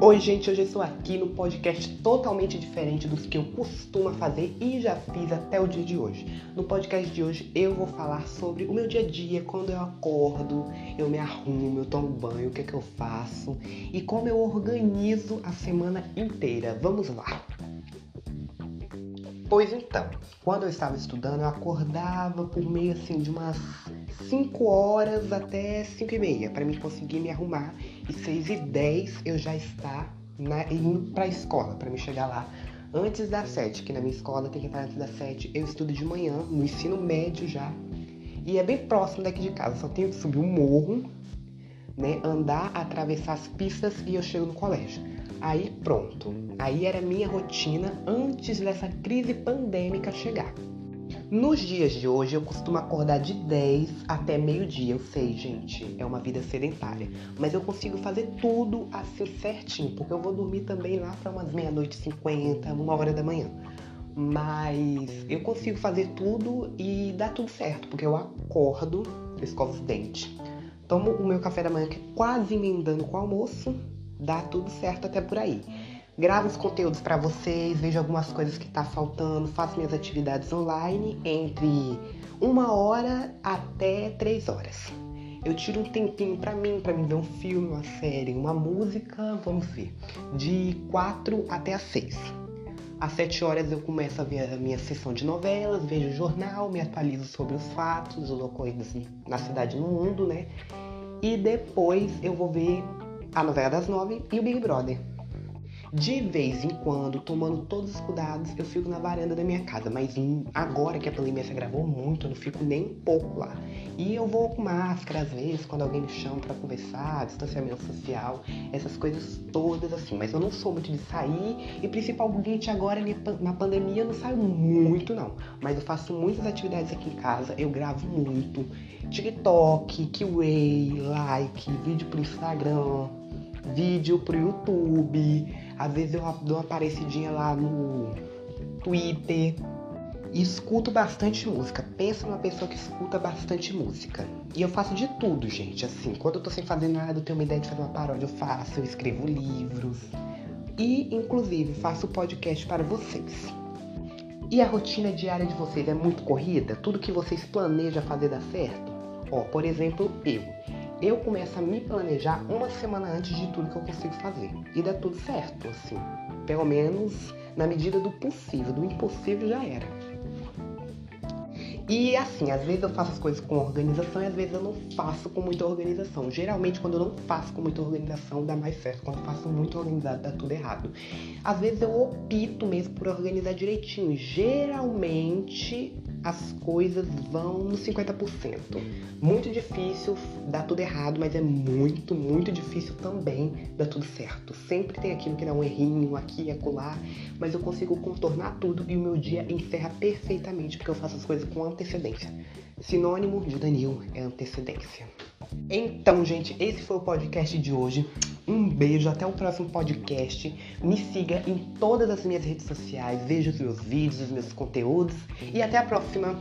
Oi, gente, hoje eu estou aqui no podcast totalmente diferente dos que eu costumo fazer e já fiz até o dia de hoje. No podcast de hoje eu vou falar sobre o meu dia a dia, quando eu acordo, eu me arrumo, eu tomo banho, o que é que eu faço e como eu organizo a semana inteira. Vamos lá! Pois então, quando eu estava estudando, eu acordava por meio assim de umas 5 horas até 5 e meia para mim conseguir me arrumar e 6 e 10 eu já estar na, indo para a escola para me chegar lá antes das 7, que na minha escola tem que estar antes das 7. Eu estudo de manhã, no ensino médio já. E é bem próximo daqui de casa, só tenho que subir um morro, né, andar, atravessar as pistas e eu chego no colégio. Aí pronto. Aí era minha rotina antes dessa crise pandêmica chegar. Nos dias de hoje eu costumo acordar de 10 até meio-dia. Eu sei, gente, é uma vida sedentária. Mas eu consigo fazer tudo assim certinho, porque eu vou dormir também lá para umas meia-noite e cinquenta, uma hora da manhã. Mas eu consigo fazer tudo e dá tudo certo, porque eu acordo, escovo os dentes, tomo o meu café da manhã, que é quase emendando com o almoço, dá tudo certo até por aí. Gravo os conteúdos para vocês, vejo algumas coisas que tá faltando, faço minhas atividades online entre uma hora até três horas. Eu tiro um tempinho para mim, para mim ver um filme, uma série, uma música, vamos ver, de quatro até as seis. Às sete horas eu começo a ver a minha sessão de novelas, vejo o jornal, me atualizo sobre os fatos, os ocorridos na cidade e no mundo, né? E depois eu vou ver a novela das nove e o Big Brother. De vez em quando, tomando todos os cuidados, eu fico na varanda da minha casa. Mas agora que a pandemia se agravou muito, eu não fico nem um pouco lá. E eu vou com máscara às vezes, quando alguém me chama para conversar, distanciamento social, essas coisas todas assim. Mas eu não sou muito de sair e principalmente agora na pandemia eu não saio muito não. Mas eu faço muitas atividades aqui em casa, eu gravo muito. TikTok, Kiway, like, vídeo pro Instagram, vídeo pro YouTube. Às vezes eu dou uma aparecidinha lá no Twitter. E escuto bastante música. Pensa numa pessoa que escuta bastante música. E eu faço de tudo, gente. Assim, quando eu tô sem fazer nada, eu tenho uma ideia de fazer uma paródia, eu faço, eu escrevo livros. E, inclusive, faço podcast para vocês. E a rotina diária de vocês é muito corrida? Tudo que vocês planejam fazer dá certo? Ó, por exemplo, eu. Eu começo a me planejar uma semana antes de tudo que eu consigo fazer. E dá tudo certo, assim. Pelo menos na medida do possível. Do impossível já era. E assim, às vezes eu faço as coisas com organização e às vezes eu não faço com muita organização. Geralmente, quando eu não faço com muita organização, dá mais certo. Quando eu faço muito organizado, dá tudo errado. Às vezes eu opto mesmo por organizar direitinho. Geralmente, as coisas vão no 50%. Muito difícil dar tudo errado, mas é muito, muito difícil também dar tudo certo. Sempre tem aquilo que dá um errinho aqui e acolá, mas eu consigo contornar tudo e o meu dia encerra perfeitamente porque eu faço as coisas com antecedência. Sinônimo de Danil é antecedência. Então, gente, esse foi o podcast de hoje. Um beijo, até o próximo podcast. Me siga em todas as minhas redes sociais, veja os meus vídeos, os meus conteúdos e até a próxima.